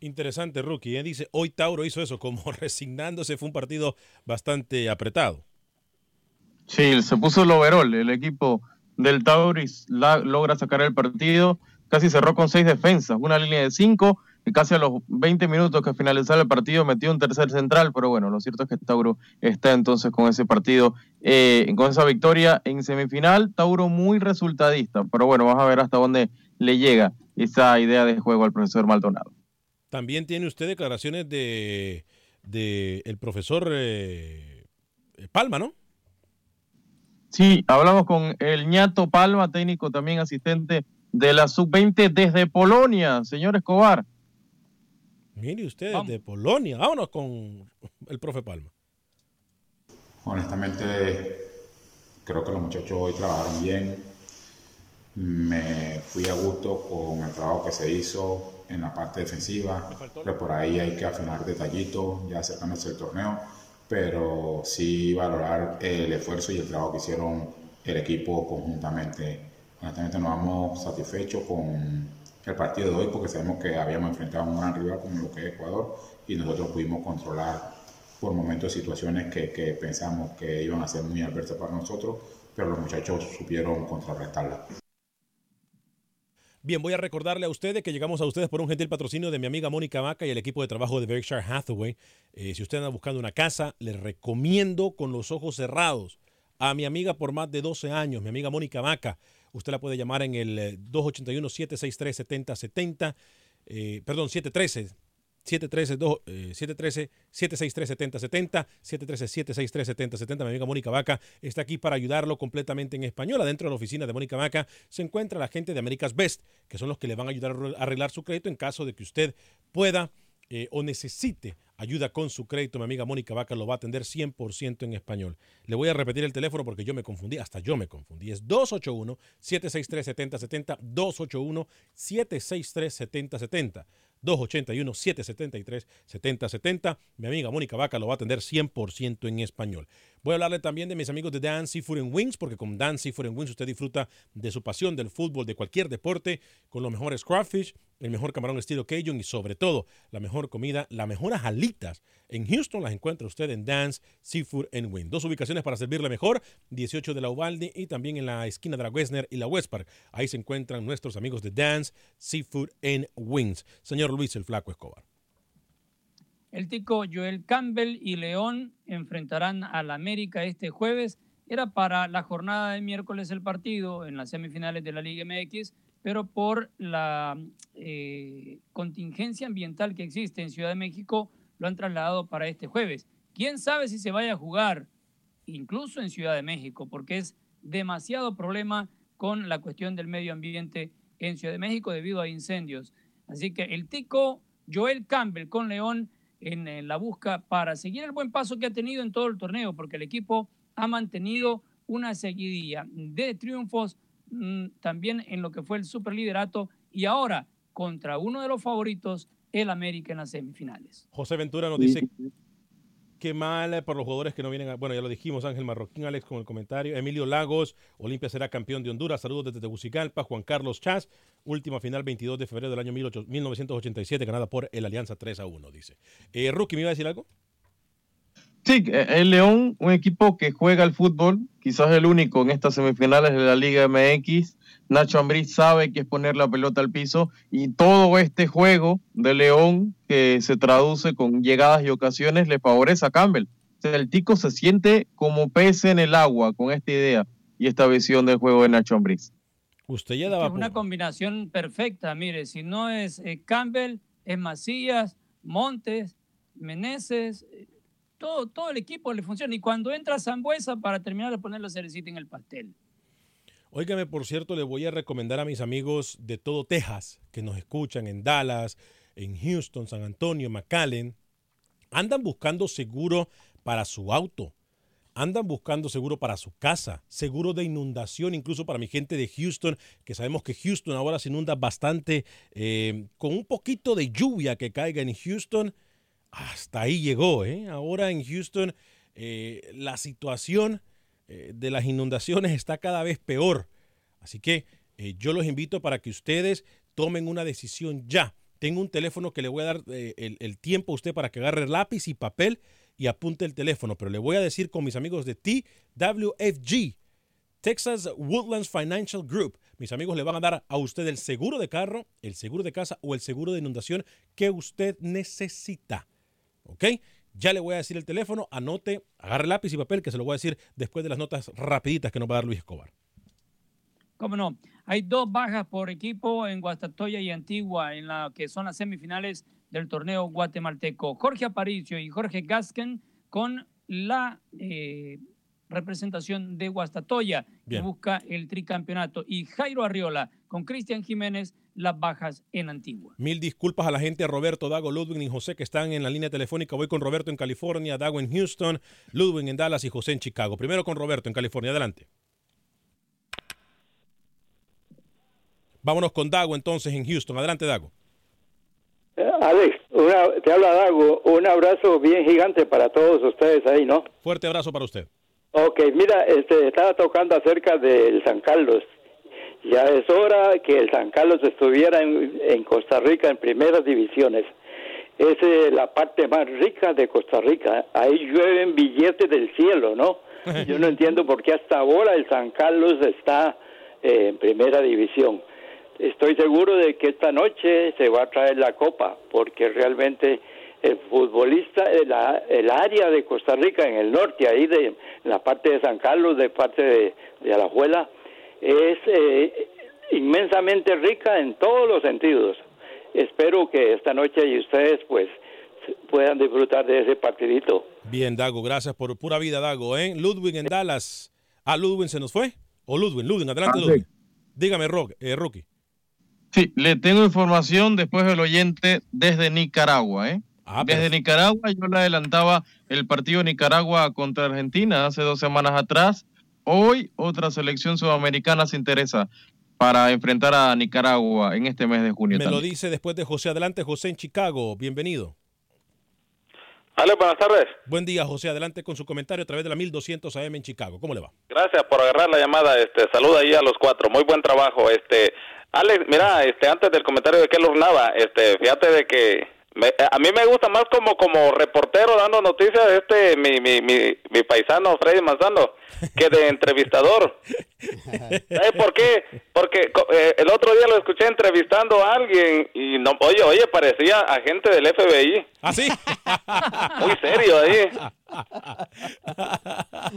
Interesante, Rookie. ¿eh? Dice, hoy Tauro hizo eso, como resignándose, fue un partido bastante apretado. Sí, se puso el overall, el equipo del la, logra sacar el partido casi cerró con seis defensas, una línea de cinco, casi a los 20 minutos que finalizara el partido metió un tercer central, pero bueno, lo cierto es que Tauro está entonces con ese partido, eh, con esa victoria en semifinal, Tauro muy resultadista, pero bueno, vamos a ver hasta dónde le llega esa idea de juego al profesor Maldonado. También tiene usted declaraciones de, de el profesor eh, Palma, ¿no? Sí, hablamos con el ñato Palma, técnico también asistente de la sub-20 desde Polonia, señor Escobar. Mire usted, desde Polonia. Vámonos con el profe Palma. Honestamente, creo que los muchachos hoy trabajaron bien. Me fui a gusto con el trabajo que se hizo en la parte defensiva, pero por ahí hay que afinar detallitos, ya acercándose el torneo, pero sí valorar el esfuerzo y el trabajo que hicieron el equipo conjuntamente honestamente nos vamos satisfechos con el partido de hoy porque sabemos que habíamos enfrentado a un gran rival como lo que es Ecuador y nosotros pudimos controlar por momentos situaciones que, pensamos que iban a ser muy adversas para nosotros, pero los muchachos supieron contrarrestarla. Bien, voy a recordarle a ustedes que llegamos a ustedes por un gentil patrocinio de mi amiga Mónica Vaca y el equipo de trabajo de Berkshire Hathaway. Eh, si usted anda buscando una casa, les recomiendo con los ojos cerrados a mi amiga por más de 12 años, mi amiga Mónica Vaca. Usted la puede llamar en el 281-763-7070, eh, perdón, 713. 713-763-7070, 713-763-7070. Mi amiga Mónica Vaca está aquí para ayudarlo completamente en español. Adentro de la oficina de Mónica Vaca se encuentra la gente de America's Best, que son los que le van a ayudar a arreglar su crédito en caso de que usted pueda eh, o necesite ayuda con su crédito, mi amiga Mónica Vaca lo va a atender 100% en español. Le voy a repetir el teléfono porque yo me confundí, hasta yo me confundí. Es 281-763-7070, 281-763-7070. 281-773-7070. Mi amiga Mónica Vaca lo va a atender 100% en español. Voy a hablarle también de mis amigos de Dan Seafood and Wings, porque con Dan Seafood and Wings usted disfruta de su pasión del fútbol, de cualquier deporte, con los mejores crawfish, el mejor camarón estilo Cajun y sobre todo la mejor comida, las mejores alitas. En Houston las encuentra usted en Dan's Seafood and Wings. Dos ubicaciones para servirle mejor, 18 de la Uvalde y también en la esquina de la Westner y la West Park. Ahí se encuentran nuestros amigos de Dan's Seafood and Wings. Señor Luis el Flaco Escobar. El tico Joel Campbell y León enfrentarán al América este jueves. Era para la jornada de miércoles el partido en las semifinales de la Liga MX, pero por la eh, contingencia ambiental que existe en Ciudad de México, lo han trasladado para este jueves. ¿Quién sabe si se vaya a jugar incluso en Ciudad de México? Porque es demasiado problema con la cuestión del medio ambiente en Ciudad de México debido a incendios. Así que el tico Joel Campbell con León en, la busca para seguir el buen paso que ha tenido en todo el torneo, porque el equipo ha mantenido una seguidilla de triunfos mm, también en lo que fue el superliderato y ahora contra uno de los favoritos, el América en las semifinales. José Ventura nos dice Qué mal por los jugadores que no vienen. A, bueno, ya lo dijimos, Ángel Marroquín, Alex con el comentario. Emilio Lagos, Olimpia será campeón de Honduras. Saludos desde Tegucigalpa. Juan Carlos Chas, última final 22 de febrero del año 1987, ganada por el Alianza 3 a 1, dice. Eh, Rookie, ¿me iba a decir algo? Sí, eh, el León, un equipo que juega al fútbol, quizás el único en estas semifinales de la Liga MX, Nacho Ambriz sabe que es poner la pelota al piso y todo este juego de León que se traduce con llegadas y ocasiones le favorece a Campbell. el tico se siente como pez en el agua con esta idea y esta visión del juego de Nacho Ambriz. Usted ya daba es una combinación perfecta, mire, si no es eh, Campbell, es Macías, Montes, Meneses, eh, todo, todo el equipo le funciona. Y cuando entra Zambuesa para terminar de poner la cerecita en el pastel. Óigame, por cierto, le voy a recomendar a mis amigos de todo Texas que nos escuchan en Dallas, en Houston, San Antonio, McAllen. Andan buscando seguro para su auto. Andan buscando seguro para su casa, seguro de inundación, incluso para mi gente de Houston, que sabemos que Houston ahora se inunda bastante, eh, con un poquito de lluvia que caiga en Houston. Hasta ahí llegó, ¿eh? Ahora en Houston eh, la situación eh, de las inundaciones está cada vez peor. Así que eh, yo los invito para que ustedes tomen una decisión ya. Tengo un teléfono que le voy a dar eh, el, tiempo a usted para que agarre lápiz y papel y apunte el teléfono, pero le voy a decir con mis amigos de TWFG, Texas Woodlands Financial Group. Mis amigos le van a dar a usted el seguro de carro, el seguro de casa o el seguro de inundación que usted necesita. ¿Ok? Ya le voy a decir el teléfono, anote, agarre lápiz y papel, que se lo voy a decir después de las notas rapiditas que nos va a dar Luis Escobar. ¿Cómo no? Hay dos bajas por equipo en Guastatoya y Antigua, en la que son las semifinales del torneo guatemalteco. Jorge Aparicio y Jorge Gasken con la eh, representación de Guastatoya, que busca el tricampeonato, y Jairo Arriola con Cristian Jiménez las bajas en Antigua. Mil disculpas a la gente, a Roberto, Dago, Ludwig y José que están en la línea telefónica. Voy con Roberto en California, Dago en Houston, Ludwig en Dallas y José en Chicago. Primero con Roberto en California. Adelante. Vámonos con Dago entonces en Houston. Adelante, Dago. Eh, Alex, te habla Dago. Un abrazo bien gigante para todos ustedes ahí, ¿no? Fuerte abrazo para usted. Ok, mira, este, estaba tocando acerca del San Carlos Ya es hora que el San Carlos estuviera en, Costa Rica en primeras divisiones. Es eh, la parte más rica de Costa Rica. Ahí llueven billetes del cielo, ¿no? Yo no entiendo por qué hasta ahora el San Carlos está eh, en primera división. Estoy seguro de que esta noche se va a traer la copa, porque realmente el futbolista, el, área de Costa Rica en el norte, ahí de la parte de San Carlos, de parte de, de Alajuela, es eh, inmensamente rica en todos los sentidos. Espero que esta noche y ustedes pues puedan disfrutar de ese partidito. Bien, Dago, gracias por pura vida, Dago. ¿eh? Ludwig en Dallas. ¿Ah, Ludwig se nos fue? ¿O Ludwig? Ludwig, adelante, ah, Ludwig. Dígame, Rock, eh, Rookie. Sí, le tengo información después del oyente desde Nicaragua. ¿eh? Ah, desde Nicaragua yo le adelantaba el partido Nicaragua contra Argentina hace dos semanas atrás. Hoy otra selección sudamericana se interesa para enfrentar a Nicaragua en este mes de junio. Me lo dice después de José. Adelante, José en Chicago. Bienvenido. Hola, buenas tardes. Buen día, José. Adelante con su comentario a través de la 1200 AM en Chicago. ¿Cómo le va? Gracias por agarrar la llamada. Este, saluda ahí a los cuatro. Muy buen trabajo. Este, Alex, mira, este, antes del comentario de Keylor Nava, este, fíjate de que a mí me gusta más como como reportero dando noticias este mi, mi, mi, mi paisano Freddy Manzano que de entrevistador. ¿Sabes por qué? Porque eh, el otro día lo escuché entrevistando a alguien y no, oye, oye, parecía agente del FBI. ¿Ah, sí? Muy serio ahí.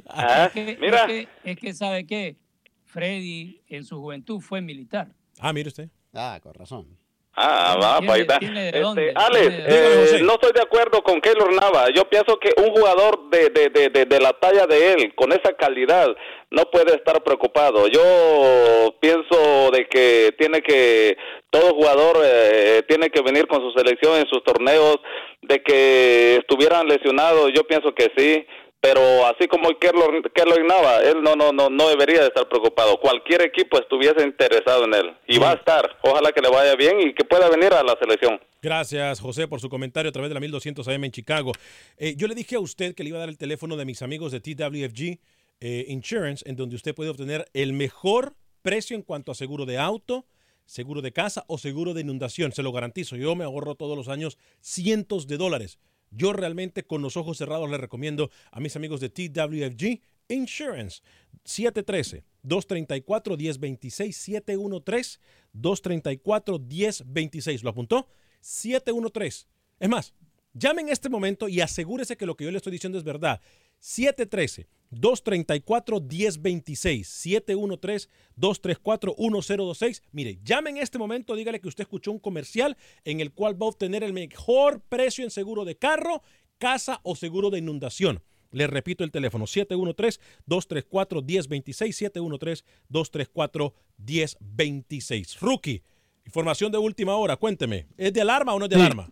Ah, mira. Es que, ¿sabe qué? Freddy en su juventud fue militar. Ah, mire usted. Ah, con razón. Ah, va, ahí está. Este, Alex, eh, no estoy de acuerdo con Keylor Nava. Yo pienso que un jugador de, de, de, de, la talla de él, con esa calidad, no puede estar preocupado. Yo pienso de que tiene que, todo jugador eh, tiene que venir con su selección en sus torneos, de que estuvieran lesionados, yo pienso que sí pero así como que lo Nava, él no, no, no, no debería de estar preocupado. Cualquier equipo estuviese interesado en él y va a estar. Ojalá que le vaya bien y que pueda venir a la selección. Gracias, José, por su comentario a través de la 1200 AM en Chicago. Eh, yo le dije a usted que le iba a dar el teléfono de mis amigos de TWFG eh, Insurance, en donde usted puede obtener el mejor precio en cuanto a seguro de auto, seguro de casa o seguro de inundación. Se lo garantizo. Yo me ahorro todos los años cientos de dólares yo realmente con los ojos cerrados le recomiendo a mis amigos de TWFG Insurance 713-234-1026, 713-234-1026. ¿Lo apuntó? 713. Es más, llame en este momento y asegúrese que lo que yo le estoy diciendo es verdad. 713 234-1026, 713-234-1026. Mire, llame en este momento, dígale que usted escuchó un comercial en el cual va a obtener el mejor precio en seguro de carro, casa o seguro de inundación. Le repito el teléfono, 713-234-1026, 713-234-1026. Rookie, información de última hora, cuénteme, ¿es de alarma o no es de alarma?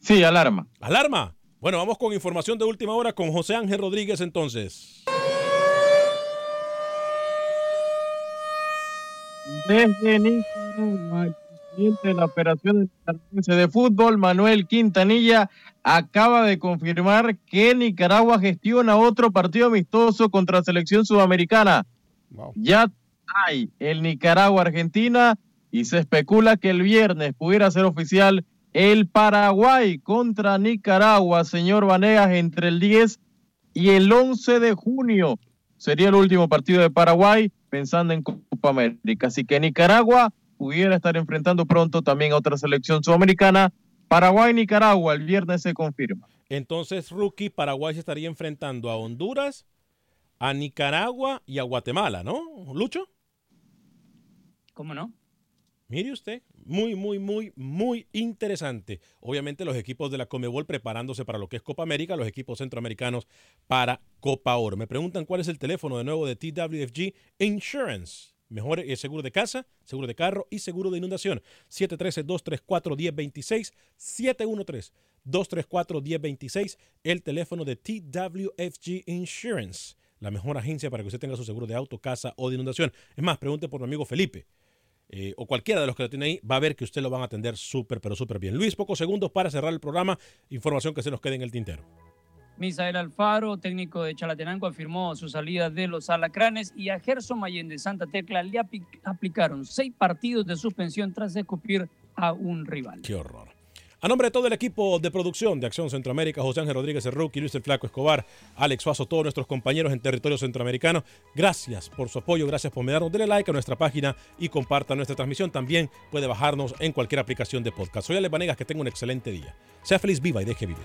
Sí, alarma. ¿Alarma? Bueno, vamos con información de última hora con José Ángel Rodríguez entonces. Desde Nicaragua, el presidente de la Operación de Fútbol, Manuel Quintanilla, acaba de confirmar que Nicaragua gestiona otro partido amistoso contra la selección sudamericana. Ya hay el Nicaragua-Argentina y se especula que el viernes pudiera ser oficial el Paraguay contra Nicaragua, señor Vanegas, entre el 10 y el 11 de junio. Sería el último partido de Paraguay pensando en Copa América. Así que Nicaragua pudiera estar enfrentando pronto también a otra selección sudamericana. Paraguay-Nicaragua, el viernes se confirma. Entonces, rookie, Paraguay se estaría enfrentando a Honduras, a Nicaragua y a Guatemala, ¿no, Lucho? ¿Cómo no? Mire usted, muy, muy, muy, muy interesante. Obviamente los equipos de la Comebol preparándose para lo que es Copa América, los equipos centroamericanos para Copa Oro. Me preguntan cuál es el teléfono de nuevo de TWFG Insurance. Mejor eh, seguro de casa, seguro de carro y seguro de inundación. 713-234-1026, 713-234-1026, el teléfono de TWFG Insurance, la mejor agencia para que usted tenga su seguro de auto, casa o de inundación. Es más, pregunte por mi amigo Felipe. Eh, o cualquiera de los que lo tiene ahí, va a ver que usted lo van a atender súper, pero súper bien. Luis, pocos segundos para cerrar el programa. Información que se nos quede en el tintero. Misael Alfaro, técnico de Chalatenango, afirmó su salida de los alacranes y a Gerson Mayen de Santa Tecla le aplicaron seis partidos de suspensión tras escupir a un rival. Qué horror. A nombre de todo el equipo de producción de Acción Centroamérica, José Ángel Rodríguez Cerruqui, Luis el Flaco Escobar, Alex Suazo, todos nuestros compañeros en territorio centroamericano, gracias por su apoyo, gracias por darnos, denle like a nuestra página y comparta nuestra transmisión. También puede bajarnos en cualquier aplicación de podcast. Soy Ale Vanegas, que tenga un excelente día. Sea feliz, viva y deje vivir.